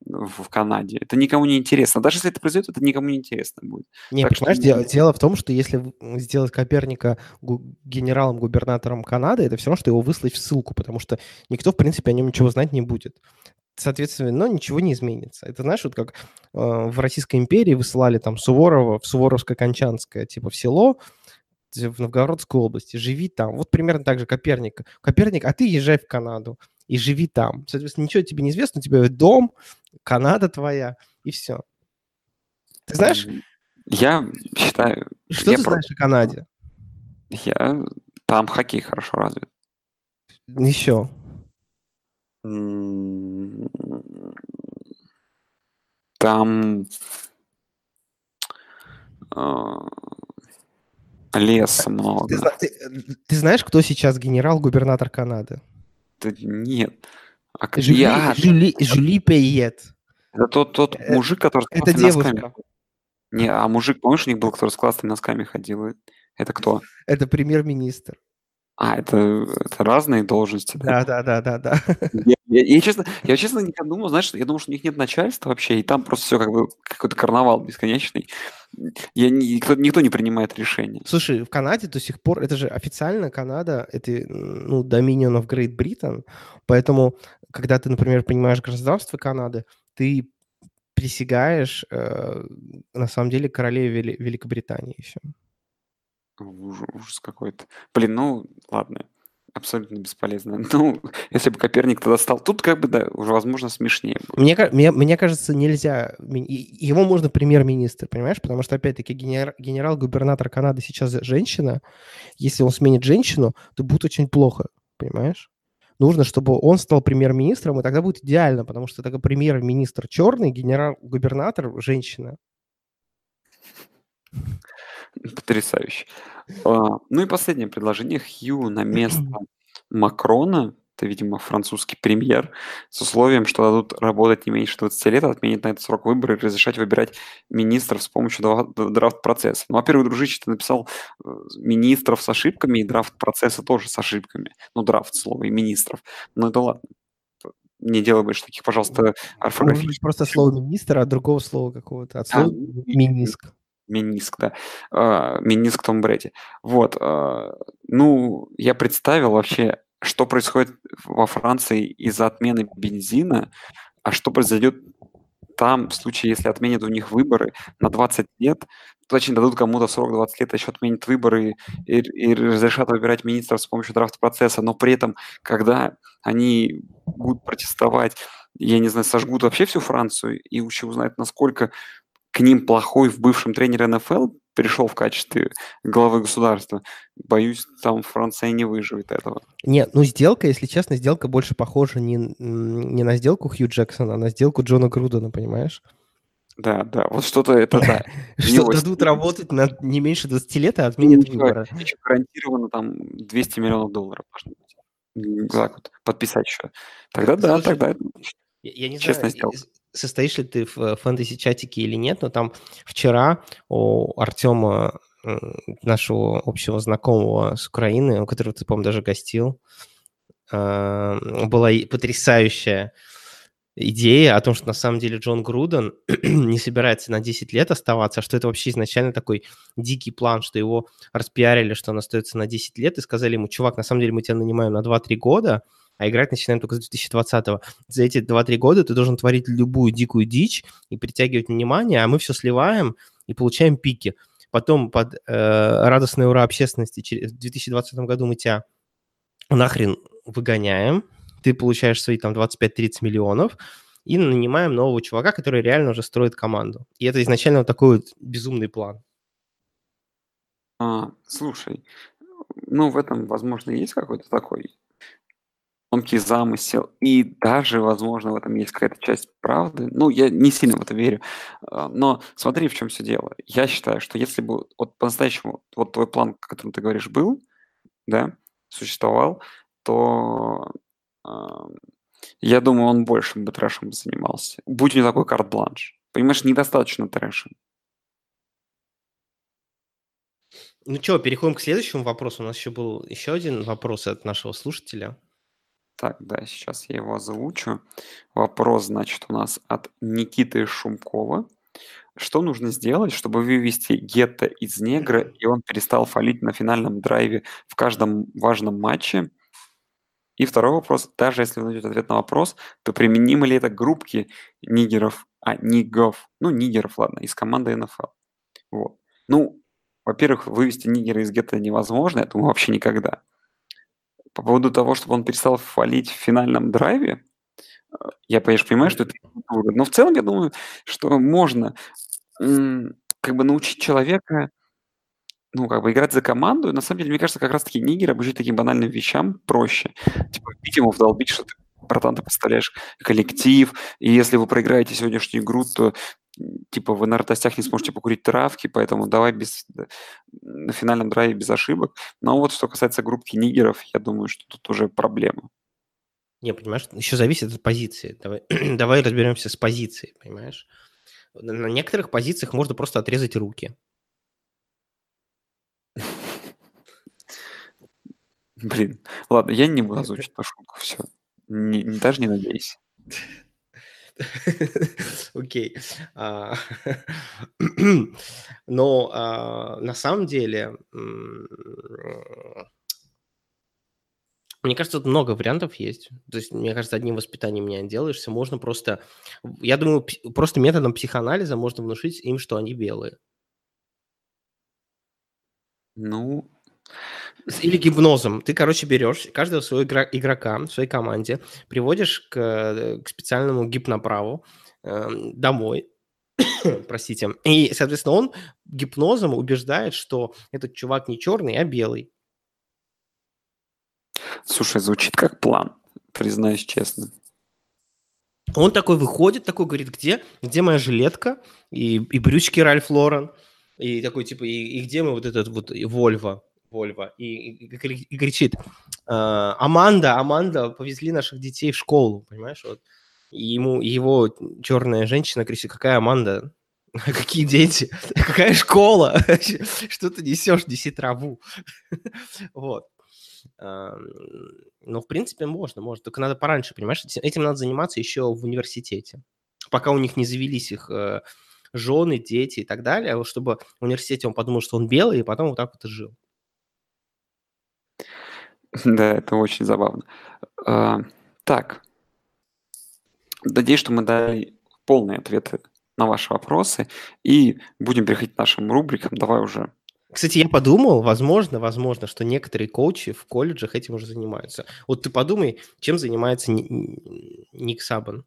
[SPEAKER 3] в, Канаде. Это никому не интересно. Даже если это произойдет, это никому не интересно будет.
[SPEAKER 2] Не,
[SPEAKER 3] Так
[SPEAKER 2] понимаешь,
[SPEAKER 3] что-
[SPEAKER 2] дело, дело в том, что если сделать Коперника гу- генералом-губернатором Канады, это все равно, что его выслать в ссылку, потому что никто, в принципе, о нем ничего знать не будет. Соответственно, но ничего не изменится. Это знаешь, вот как э, в Российской империи высылали там Суворова в Суворовско-Кончанское, типа в село, в Новгородской области, живи там. Вот примерно так же Коперник. Коперник, а ты езжай в Канаду и живи там. Соответственно, ничего тебе не известно, у тебя дом, Канада твоя, и все. Ты знаешь,
[SPEAKER 3] Я считаю,
[SPEAKER 2] что
[SPEAKER 3] я
[SPEAKER 2] ты
[SPEAKER 3] про-
[SPEAKER 2] знаешь о Канаде?
[SPEAKER 3] я там хоккей хорошо развит.
[SPEAKER 2] Еще.
[SPEAKER 3] М, Там а, леса много.
[SPEAKER 2] Ты, зна- ты- ты знаешь, кто сейчас генерал-губернатор Канады?
[SPEAKER 3] Да нет. А как-
[SPEAKER 2] Жюли,
[SPEAKER 3] я-
[SPEAKER 2] Жюли, Жюли Пейет.
[SPEAKER 3] Это тот, тот
[SPEAKER 2] Э,
[SPEAKER 3] мужик, который с
[SPEAKER 2] Это
[SPEAKER 3] классными носками.
[SPEAKER 2] девушка.
[SPEAKER 3] Не, а мужик, помнишь, у них был, который с классными носками ходил? Это кто?
[SPEAKER 2] Это премьер-министр.
[SPEAKER 3] А, это, это разные должности, да?
[SPEAKER 2] Да, да, да, да, да.
[SPEAKER 3] Я, я- я честно, я честно не думал, знаешь, я думал, что у них нет начальства вообще, и там просто все как бы какой-то карнавал бесконечный. Я никто, никто не принимает решения.
[SPEAKER 2] Слушай, в Канаде до сих пор, это же официально Канада, это, ну, Dominion of Great Britain, поэтому, когда ты, например, принимаешь гражданство Канады, ты присягаешь, э, на самом деле, королеве Вели- Великобритании еще.
[SPEAKER 3] Ужас, какой-то. Блин, ну, ладно. Абсолютно бесполезно. Ну, если бы Коперник тогда стал... Тут как бы, да, уже, возможно, смешнее будет.
[SPEAKER 2] Мне, мне, мне кажется, нельзя... Его можно премьер-министр, понимаешь? Потому что, опять-таки, генер- генерал-губернатор Канады сейчас женщина. Если он сменит женщину, то будет очень плохо, понимаешь? Нужно, чтобы он стал премьер-министром, и тогда будет идеально, потому что тогда премьер-министр черный, генерал-губернатор женщина.
[SPEAKER 3] Потрясающе. А, Ну и последнее предложение. Хью на место Макрона, это, видимо, французский премьер, с условием, что дадут работать не меньше 20 лет, отменить на этот срок выборы и разрешать выбирать министров с помощью драфт-процесса. Ну, во-первых, дружище, ты написал э, министров с ошибками, и драфт-процесса тоже с ошибками. Ну, драфт, слово, и министров. Ну, это ладно. Не делай больше таких, пожалуйста, орфографических
[SPEAKER 2] просто слово министр, а другого слова какого-то. От
[SPEAKER 3] А,
[SPEAKER 2] слова
[SPEAKER 3] ми-
[SPEAKER 2] миниск.
[SPEAKER 3] Миниск, да. А, Миниск Том Брэди. Вот. а, Ну, я представил вообще, что происходит во Франции из-за отмены бензина, а что произойдет там в случае, если отменят у них выборы на 20 лет, точнее, дадут кому-то срок 20 лет, а еще отменят выборы и, и разрешат выбирать министров с помощью драфт-процесса, но при этом, когда они будут протестовать, я не знаю, сожгут вообще всю Францию и еще узнают, насколько к ним плохой в бывшем тренере НФЛ пришел в качестве главы государства, боюсь, там Франция не выживет этого.
[SPEAKER 2] Нет, ну сделка, если честно, сделка больше похожа не, не на сделку Хью Джексона, а на сделку Джона Грудена, понимаешь?
[SPEAKER 3] Да, да, вот что-то это да.
[SPEAKER 2] Что дадут работать на не меньше 20 лет, а отменят выборы.
[SPEAKER 3] еще гарантированно там 200 миллионов долларов должно быть. Подписать еще. Тогда да, тогда
[SPEAKER 2] Я, не знаю, состоишь ли ты в э, фэнтези-чатике или нет, но там вчера у Артема, нашего общего знакомого с Украины, у которого ты, по-моему, даже гостил, а, была потрясающая идея о том, что на самом деле Джон Груден не собирается на 10 лет оставаться, а что это вообще изначально такой дикий план, что его распиарили, что он остается на 10 лет, и сказали ему, чувак, на самом деле мы тебя нанимаем на 2-3 года, а играть начинаем только с 2020-го. За эти 2-3 года ты должен творить любую дикую дичь и притягивать внимание, а мы все сливаем и получаем пики. Потом под э, радостное ура общественности через- в 2020 году мы тебя нахрен выгоняем, ты получаешь свои там 25-30 миллионов, и нанимаем нового чувака, который реально уже строит команду. И это изначально вот такой вот безумный план.
[SPEAKER 3] А, слушай, ну в этом, возможно, есть какой-то такой тонкий замысел, и даже, возможно, в этом есть какая-то часть правды. Ну, я не сильно в это верю. А, Но смотри, в чем все дело. Я считаю, что если бы вот по-настоящему вот твой план, о котором ты говоришь, был, да, существовал, то а, я думаю, он больше бы трэшем занимался. Будь у него такой карт-бланш. Понимаешь, недостаточно трэша.
[SPEAKER 2] Ну что, переходим к следующему вопросу. У нас еще был еще один вопрос от нашего слушателя.
[SPEAKER 3] Так, да, сейчас я его озвучу. Вопрос, значит, у нас от Никиты Шумкова. Что нужно сделать, чтобы вывести Гетто из негра, и он перестал фалить на финальном драйве в каждом важном матче? И второй вопрос, даже если вы найдете ответ на вопрос, то применимо ли это к группке нигеров, а, нигов, ну, нигеров, ладно, из команды НФЛ. Вот. Ну, во-первых, вывести нигера из гетто невозможно, я думаю, вообще никогда. По поводу того, чтобы он перестал фалить в финальном драйве, э, я, конечно, понимаю, что это но в целом я думаю, что можно как бы научить человека, ну, как бы играть за команду. На самом деле, мне кажется, как раз-таки нигер обучить таким банальным вещам проще. Типа, ему вдолбить, что ты, братан, ты представляешь коллектив, и если вы проиграете сегодняшнюю игру, то типа вы на радостях не сможете покурить травки, поэтому давай без, на финальном драйве без ошибок. Но вот что касается группки нигеров, я думаю, что тут уже проблема.
[SPEAKER 2] Не, понимаешь, еще зависит от позиции. Давай, давай разберемся с позицией, понимаешь? На некоторых позициях можно просто отрезать руки.
[SPEAKER 3] Блин, ладно, я не буду озвучить эту шутку, все. Не, даже не надейся.
[SPEAKER 2] Окей. А, но а, на самом деле мне кажется, тут много вариантов есть. То есть, мне кажется, одним воспитанием не отделаешься. Можно просто... Я думаю, просто методом психоанализа можно внушить им, что они белые.
[SPEAKER 3] Ну...
[SPEAKER 2] Или гипнозом. Ты, короче, берешь каждого своего игра- игрока в своей команде, приводишь к, э, к специальному гипноправу э, домой, простите, и, соответственно, он гипнозом убеждает, что этот чувак не черный, а белый.
[SPEAKER 3] Слушай, звучит как план, признаюсь честно.
[SPEAKER 2] Он такой выходит, такой говорит, где, где моя жилетка и, и брючки Ральф Лорен, и такой типа, и, и где мы вот этот вот Вольво, Вольво, и, и, и кричит, «А, Аманда, Аманда, повезли наших детей в школу, понимаешь, вот. И ему его черная женщина кричит, какая Аманда, какие дети, какая школа, что ты несешь, неси траву, вот. Ну, в принципе, можно, можно. Только надо пораньше, понимаешь? Этим надо заниматься еще в университете. Пока у них не завелись их э, жены, дети и так далее, чтобы в университете он подумал, что он белый, и потом вот так вот и жил.
[SPEAKER 3] Да, это очень забавно. А, так. Надеюсь, что мы дали полные ответы на ваши вопросы, и будем переходить к нашим рубрикам. Давай уже
[SPEAKER 2] кстати, я подумал, возможно, возможно, что некоторые коучи в колледжах этим уже занимаются. Вот ты подумай, чем занимается Ник Сабан.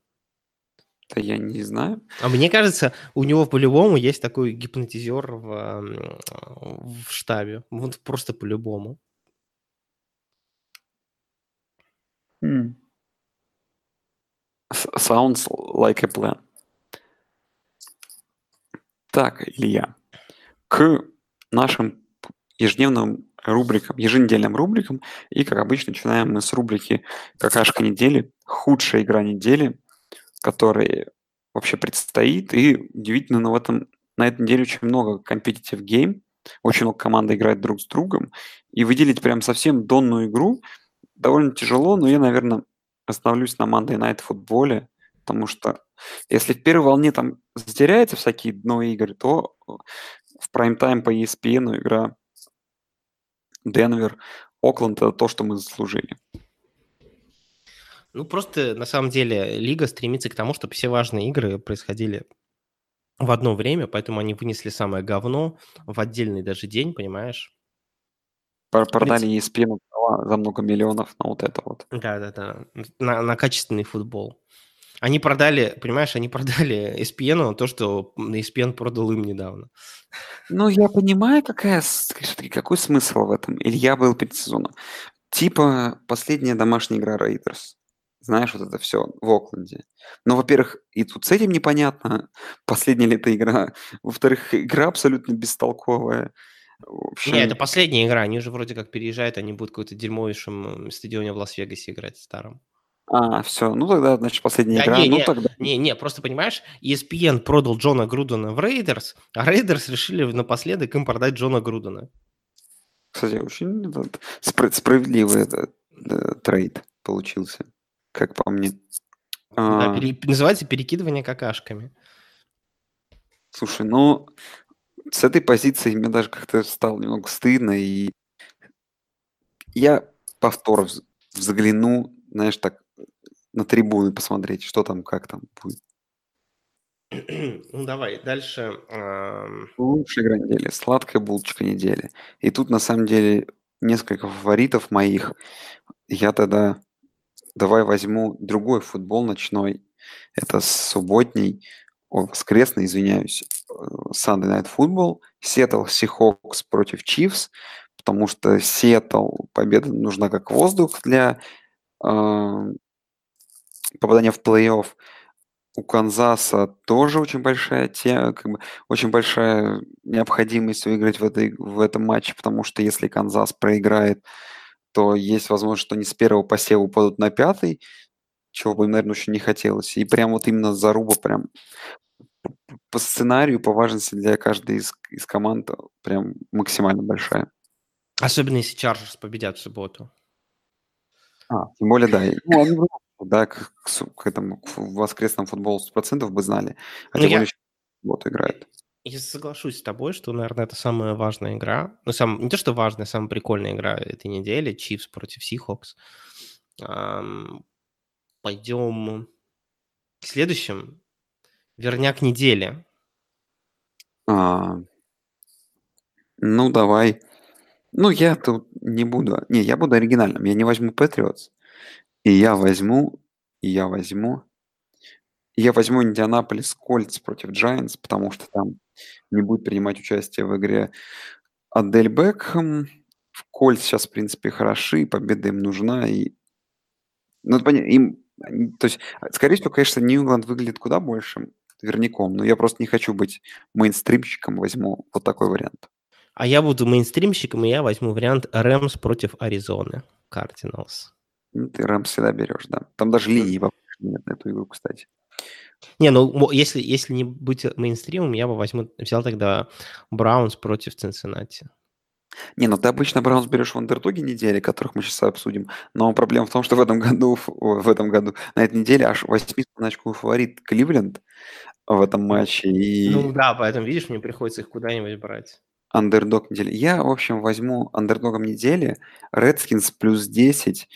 [SPEAKER 3] Да я не знаю.
[SPEAKER 2] А мне кажется, у него по-любому есть такой гипнотизер в, в штабе. Вот просто по-любому.
[SPEAKER 3] Hmm. Sounds like a plan. Так, Илья, к нашим ежедневным рубрикам, еженедельным рубрикам. И, как обычно, начинаем мы с рубрики «Какашка недели», худшая игра недели, которая вообще предстоит. И удивительно, но в этом, на этой неделе очень много competitive game, очень много команд играет друг с другом. И выделить прям совсем донную игру довольно тяжело, но я, наверное, остановлюсь на Monday Night футболе, потому что если в первой волне там затеряются всякие дно игры, то в прайм-тайм по ESPN игра Денвер, Окленд – это то, что мы заслужили.
[SPEAKER 2] Ну, просто на самом деле лига стремится к тому, чтобы все важные игры происходили в одно время, поэтому они вынесли самое говно в отдельный даже день, понимаешь?
[SPEAKER 3] Продали ESPN за много миллионов на вот это вот.
[SPEAKER 2] Да-да-да, на, на качественный футбол. Они продали, понимаешь, они продали ESPN то, что ESPN продал им недавно.
[SPEAKER 3] Ну, я понимаю, какая, какой смысл в этом. Илья был перед сезоном. Типа последняя домашняя игра Рейдерс. Знаешь, вот это все в Окленде. Но, во-первых, и тут с этим непонятно, последняя ли это игра. Во-вторых, игра абсолютно бестолковая.
[SPEAKER 2] Общем... Не, это последняя игра. Они же вроде как переезжают, они будут в какой-то дерьмовейшем стадионе в Лас-Вегасе играть старом.
[SPEAKER 3] А, все, ну тогда, значит, последняя
[SPEAKER 2] Да
[SPEAKER 3] игра.
[SPEAKER 2] не,
[SPEAKER 3] ну
[SPEAKER 2] не,
[SPEAKER 3] тогда.
[SPEAKER 2] не, не, просто понимаешь, ESPN продал Джона Грудена в Рейдерс, а Рейдерс решили напоследок им продать Джона Грудена.
[SPEAKER 3] Кстати, очень этот, спра- справедливый этот, э, трейд получился, как по мне.
[SPEAKER 2] Да,
[SPEAKER 3] А,
[SPEAKER 2] пере- называется перекидывание какашками.
[SPEAKER 3] Слушай, ну, с этой позиции мне даже как-то стало немного стыдно, и я повтор вз- взгляну, знаешь, так на трибуны посмотреть, что там, как там будет.
[SPEAKER 2] Ну давай, дальше.
[SPEAKER 3] Лучшая игра недели, сладкая булочка недели. И тут, на самом деле, несколько фаворитов моих. Я тогда давай возьму другой футбол ночной. Это субботний, о, воскресный, извиняюсь, Sunday Night Football. Seattle Seahawks против Chiefs, потому что Seattle победа нужна как воздух для э, попадания в плей-офф. У Канзаса тоже очень большая тема, как бы очень большая необходимость выиграть в, этой, в этом матче, потому что если Канзас проиграет, то есть возможность, что они с первого посева упадут на пятый, чего бы им, наверное, очень не хотелось. И прям вот именно заруба прям по сценарию, по важности для каждой из, из команд прям максимально большая.
[SPEAKER 2] Особенно если Чарджерс победят в субботу.
[SPEAKER 3] А, тем более, да. Ну, они, да, к, к к этому к воскресному футболу 100% бы знали. А
[SPEAKER 2] Ну,
[SPEAKER 3] тем
[SPEAKER 2] я-
[SPEAKER 3] более, вот играет.
[SPEAKER 2] Я соглашусь с тобой, что, наверное, это самая важная игра. Ну, сам, не то, что важная, самая прикольная игра этой недели. Чивс против Сихокс. Пойдем к следующим. Верняк недели.
[SPEAKER 3] А, ну, давай. Ну, я тут не буду. Не, я буду оригинальным. Я не возьму Патриотс. И я возьму, и я возьму, я возьму Индианаполис Кольц против Giants, потому что там не будет принимать участие в игре Адель Бекхэм. В Кольц сейчас, в принципе, хороши, победа им нужна. И... Ну, им... То есть, скорее всего, конечно, Нью-Ингланд выглядит куда большим верняком, но я просто не хочу быть мейнстримщиком, возьму вот такой вариант.
[SPEAKER 2] А я буду мейнстримщиком, и я возьму вариант Рэмс против Аризоны. Кардиналс.
[SPEAKER 3] Ну, ты Рэмс всегда берешь, да. Там даже линии нет на эту игру, кстати.
[SPEAKER 2] Не, ну если, если не быть мейнстримом, я бы возьму, взял тогда Браунс против Цинциннати.
[SPEAKER 3] Не, ну ты обычно Браунс берешь в андердоге недели, которых мы сейчас обсудим. Но проблема в том, что в этом году, ф- в этом году, на этой неделе аж 8 очковый фаворит Кливленд в этом матче. И
[SPEAKER 2] Ну да, поэтому, видишь, мне приходится их куда-нибудь брать.
[SPEAKER 3] андердог недели. Я, в общем, возьму андердогом недели Redskins плюс 10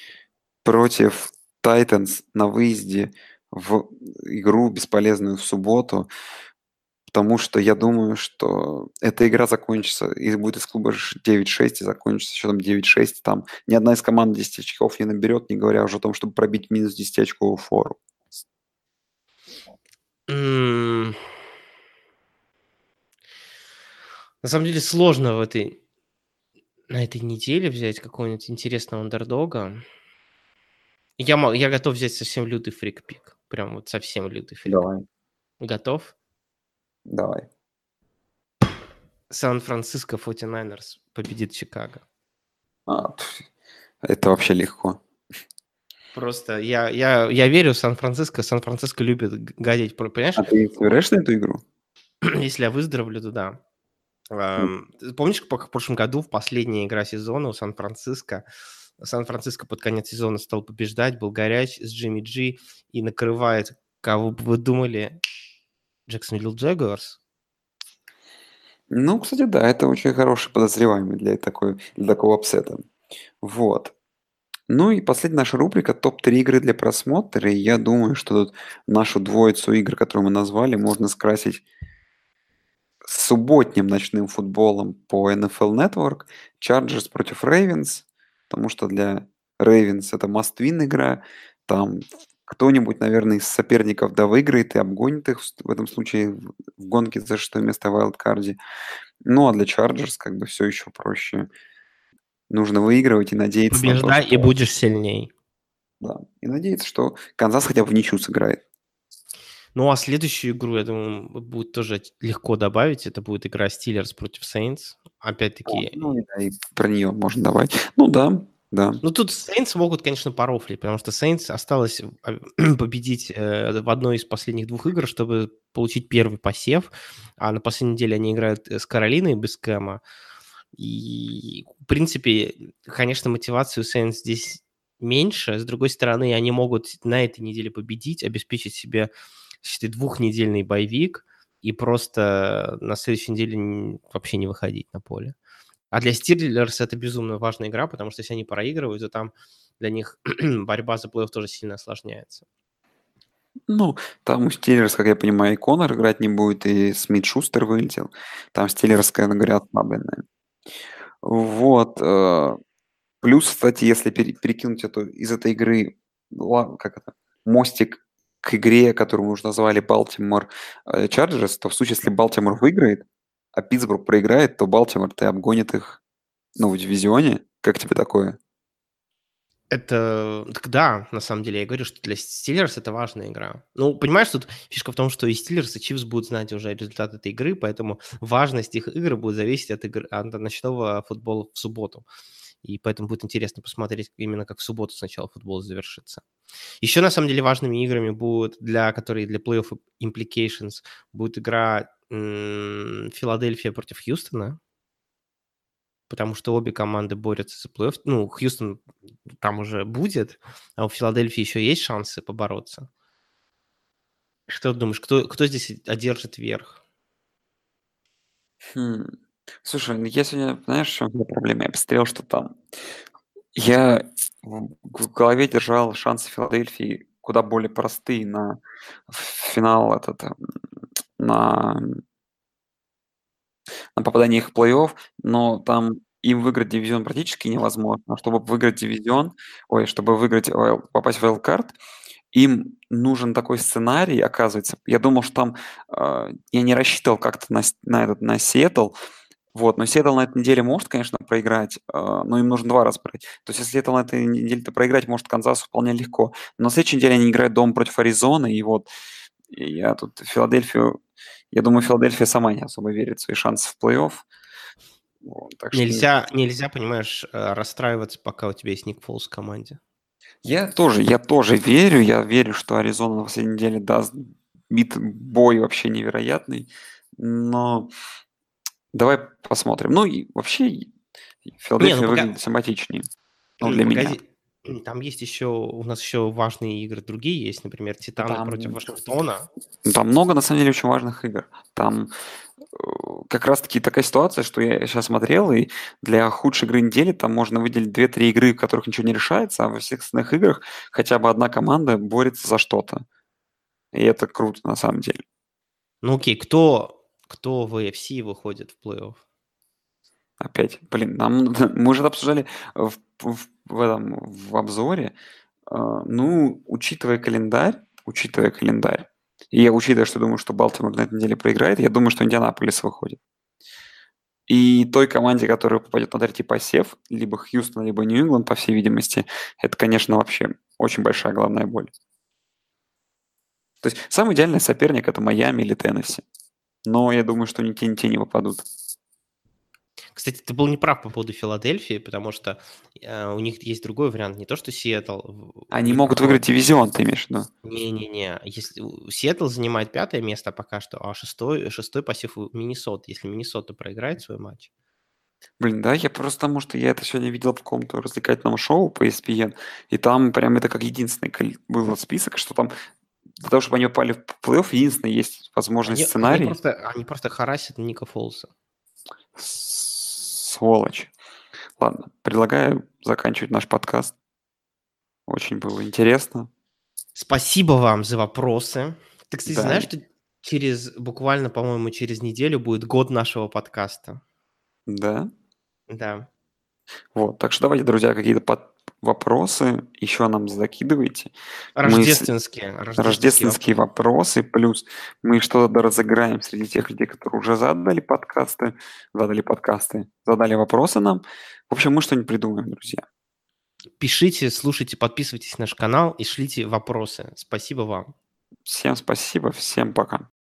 [SPEAKER 3] против Titans на выезде в игру бесполезную в субботу, потому что я думаю, что эта игра закончится, и будет из клуба ш- 9-6, и закончится счетом 9-6. Там ни одна из команд 10 очков не наберет, не говоря уже о том, чтобы пробить минус 10 очковую фору.
[SPEAKER 2] На самом деле сложно в этой на этой неделе взять какого-нибудь интересного андердога. Я, я готов взять совсем лютый фрик-пик. Прям вот совсем лютый фрик.
[SPEAKER 3] Давай,
[SPEAKER 2] Готов?
[SPEAKER 3] Давай.
[SPEAKER 2] Сан-Франциско 49ers победит Чикаго.
[SPEAKER 3] А, это вообще легко.
[SPEAKER 2] Просто я, я, я верю в Сан-Франциско. Сан-Франциско любит гадить. Понимаешь,
[SPEAKER 3] А ты собираешься на эту игру?
[SPEAKER 2] если я выздоровлю, то да. Ты Помнишь, как в прошлом году в последняя игра сезона у Сан-Франциско Сан-Франциско под конец сезона стал побеждать, был горяч с Джимми Джи и накрывает, кого бы вы думали, Джексонвилл Джегуарс.
[SPEAKER 3] Ну, кстати, да, это очень хороший подозреваемый для, такой, для такого upset а. Вот. Ну и последняя наша рубрика «Топ-3 игры для просмотра». И я думаю, что тут нашу двоицу игр, которую мы назвали, можно скрасить субботним ночным футболом по NFL Network. Chargers против Ravens, потому что для Ravens это must-win игра. Там кто-нибудь, наверное, из соперников да выиграет и обгонит их в этом случае в гонке за шестое место в wildcard. Ну, а для Chargers как бы все еще проще. Нужно выигрывать и надеяться на то,
[SPEAKER 2] Побеждай и
[SPEAKER 3] что...
[SPEAKER 2] будешь сильней.
[SPEAKER 3] Да. И надеяться, что Канзас хотя бы в ничью сыграет.
[SPEAKER 2] Ну, а следующую игру, я думаю, будет тоже легко добавить. Это будет игра Steelers против Saints. Опять-таки,
[SPEAKER 3] Ну, и, да, и про нее можно давать. Ну да, Да.
[SPEAKER 2] Ну, тут Saints могут, конечно, порофлить, потому что Saints осталось а, победить э, в одной из последних двух игр, чтобы получить первый посев, а на последней неделе они играют э, с Каролиной без Кэма. И, в принципе, конечно, мотивацию Saints здесь меньше. С другой стороны, они могут на этой неделе победить, обеспечить себе считай, двухнедельный боевик и просто на следующей неделе вообще не выходить на поле. А для Стирлерс это безумно важная игра, потому что если они проигрывают, то там для них борьба за плей-офф тоже сильно осложняется.
[SPEAKER 3] Ну, там у Стиллерс, как я понимаю, и Конор играть не будет, и Смит Шустер вылетел. Там Стиллерс, как говорят, ослабленная. Вот. Э, плюс, кстати, если перекинуть это из этой игры, как это, мостик к игре, которую мы уже назвали Балтимор Чарджерс, то в случае, если Балтимор выиграет, а Питтсбург проиграет, то Балтимор ты обгонит их ну, в дивизионе. Как тебе такое?
[SPEAKER 2] Это, так да, на самом деле, я говорю, что для Стиллерс это важная игра. Ну, понимаешь, тут фишка в том, что и Стиллерс, и Чивс будут знать уже результат этой игры, поэтому важность их игры будет зависеть от, игры, от ночного футбола в субботу. И поэтому будет интересно посмотреть именно, как в субботу сначала футбол завершится. Еще, на самом деле, важными играми будут, для которые для Playoff Implications, будет игра Филадельфия против Хьюстона, потому что обе команды борются за плей-офф. Ну, Хьюстон там уже будет, а у Филадельфии еще есть шансы побороться. Что ты думаешь, кто, кто здесь одержит верх?
[SPEAKER 3] Хм. Слушай, ну я сегодня, знаешь, в чем проблема? Я посмотрел, что там. Я в голове держал шансы Филадельфии куда более простые на финал этот, на на попадание их в плей-офф, но там им выиграть дивизион практически невозможно. Чтобы выиграть дивизион, ой, чтобы выиграть попасть в wildcard, им нужен такой сценарий, оказывается. Я думал, что там, э, я не рассчитывал как-то на на этот, на Сиэтл, вот, но Сиэтл на этой неделе может, конечно, проиграть, э, но им нужно два раза проиграть. То есть, если Сиэтл на этой неделе-то проиграть может Канзасу вполне легко. Но на следующей неделе они играют дома против Аризоны, и вот я тут Филадельфию я думаю, Филадельфия сама не особо верит в свои шансы в плей-офф.
[SPEAKER 2] Вот, так нельзя, что... нельзя, понимаешь, э, расстраиваться, пока у тебя есть Ник Фолс в команде.
[SPEAKER 3] Я тоже, я тоже верю. Я верю, что Аризона на последней неделе даст бит бой вообще невероятный. Но давай посмотрим. Ну и вообще Филадельфия не, ну, выглядит симпатичнее. Ну, для погоди. меня.
[SPEAKER 2] Там есть еще, у нас еще важные игры другие есть, например, Титаны там, против Вашингтона.
[SPEAKER 3] Там много, на самом деле, очень важных игр. Там э, как раз-таки такая ситуация, что я сейчас смотрел, и для худшей игры недели там можно выделить 2-3 игры, в которых ничего не решается, а во всех остальных играх хотя бы одна команда борется за что-то. И это круто, на самом деле.
[SPEAKER 2] Ну окей, кто, кто в AFC выходит в плей-офф?
[SPEAKER 3] Опять, блин, нам, мы уже обсуждали в, в, в этом в обзоре. Uh, ну, учитывая календарь, учитывая календарь, и я учитывая, что думаю, что Балтимор на этой неделе проиграет, я думаю, что Индианаполис выходит. И той команде, которая попадет на третий посев, либо Хьюстон, либо Нью-Ингланд, по всей видимости, это, конечно, вообще очень большая главная боль. То есть самый идеальный соперник – это Майами или Теннесси. Но я думаю, что ни те, ни те не попадут.
[SPEAKER 2] Кстати, ты был неправ по поводу Филадельфии, потому что э, у них есть другой вариант. Не то, что Сиэтл...
[SPEAKER 3] Они могут выиграть дивизион, ты имеешь в виду?
[SPEAKER 2] Не-не-не. Если Сиэтл занимает пятое место пока что, а шестой, шестой пассив у Миннесоты. Если Миннесота проиграет свой матч.
[SPEAKER 3] Блин, да, я просто потому, что я это сегодня видел в каком-то развлекательном шоу по ESPN, и там прям это как единственный был список, что там для того, чтобы они попали в плей-офф, единственное есть возможность они, сценарий. Они
[SPEAKER 2] просто, они просто харасят Ника Фолса
[SPEAKER 3] сволочь. Ладно, предлагаю заканчивать наш подкаст. Очень было интересно.
[SPEAKER 2] Спасибо вам за вопросы. Ты, кстати, да. знаешь, что через буквально, по-моему, через неделю будет год нашего подкаста?
[SPEAKER 3] Да?
[SPEAKER 2] Да.
[SPEAKER 3] Вот, так что давайте, друзья, какие-то под вопросы еще нам закидывайте.
[SPEAKER 2] Рождественские.
[SPEAKER 3] Мы... Рождественские, рождественские вопросы. вопросы. Плюс мы что-то разыграем среди тех людей, которые уже задали подкасты, задали подкасты, задали вопросы нам. В общем, мы что-нибудь придумаем, друзья.
[SPEAKER 2] Пишите, слушайте, подписывайтесь на наш канал и шлите вопросы. Спасибо вам.
[SPEAKER 3] Всем спасибо, всем пока.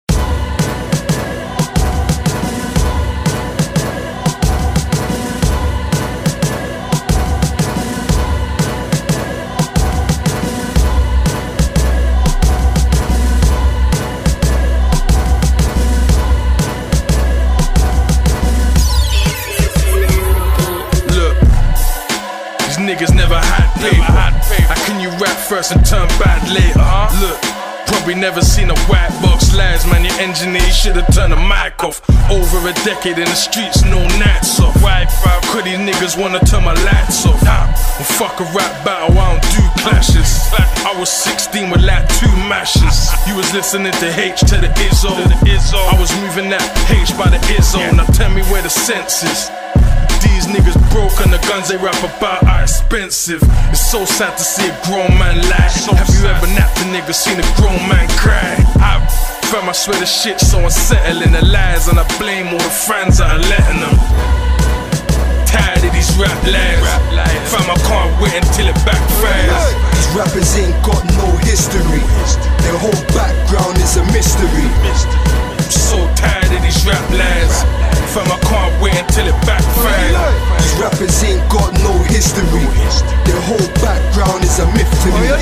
[SPEAKER 4] First and turn bad later. Huh? Look. Probably never seen a white box lads, man. Your engineer should've turned the mic off. Over a decade in the streets, no nights off. Right, Could these niggas wanna turn my lights off? Nah. Well, fuck a rap battle, I don't do clashes. I was 16 with like two mashes. You was listening to H to the Izzo. I was moving that H by the Izzo. Now tell me where the sense is. These niggas broke and the guns they rap about are expensive. It's so sad to see a grown man lie. Have you ever napped a nigga, seen a grown man cry? I, fam, I swear the shit so unsettling. The lies and I blame all the friends that are letting them. Tired of these rap lies. Fam, I can't wait until it backfires.
[SPEAKER 5] These rappers ain't got no history. Their whole background is a mystery.
[SPEAKER 4] I'm so tired of these rap lies. Fam, I can't wait until it backfires.
[SPEAKER 5] These rappers ain't got no history. Their whole background is a myth to me.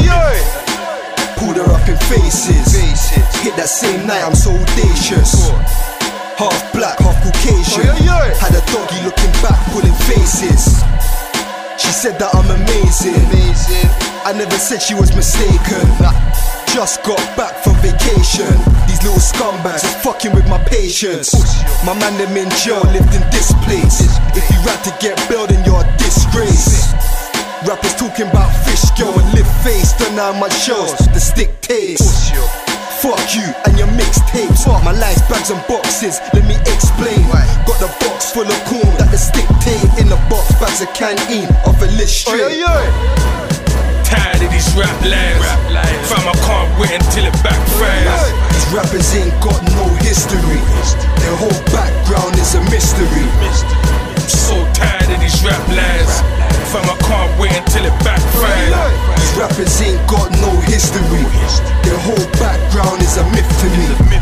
[SPEAKER 5] Pulled her up in faces. Hit that same night, I'm so audacious. Half black, half Caucasian. Had a doggy looking back, pulling faces. She said that I'm amazing. I never said she was mistaken. Just got back from vacation. Little scumbags are fucking with my patience. My man them in jail lived in this place. If you rap to get bailed, then you're a disgrace. Rappers talking about fish girl and live face. Know how much shows the stick taste. Fuck you and your mixtapes. My life's bags and boxes. Let me explain. Got the box full of corn that the stick tape in the box bags of canteen off a list straight.
[SPEAKER 4] Tired of these rap lies. Fam, I can't wait until it backfires.
[SPEAKER 5] These rappers ain't got no history. Their whole background is a mystery.
[SPEAKER 4] I'm so tired of these rap lies. Fam, I can't wait until it backfires.
[SPEAKER 5] These rappers ain't got no history. Their whole background is a myth to me.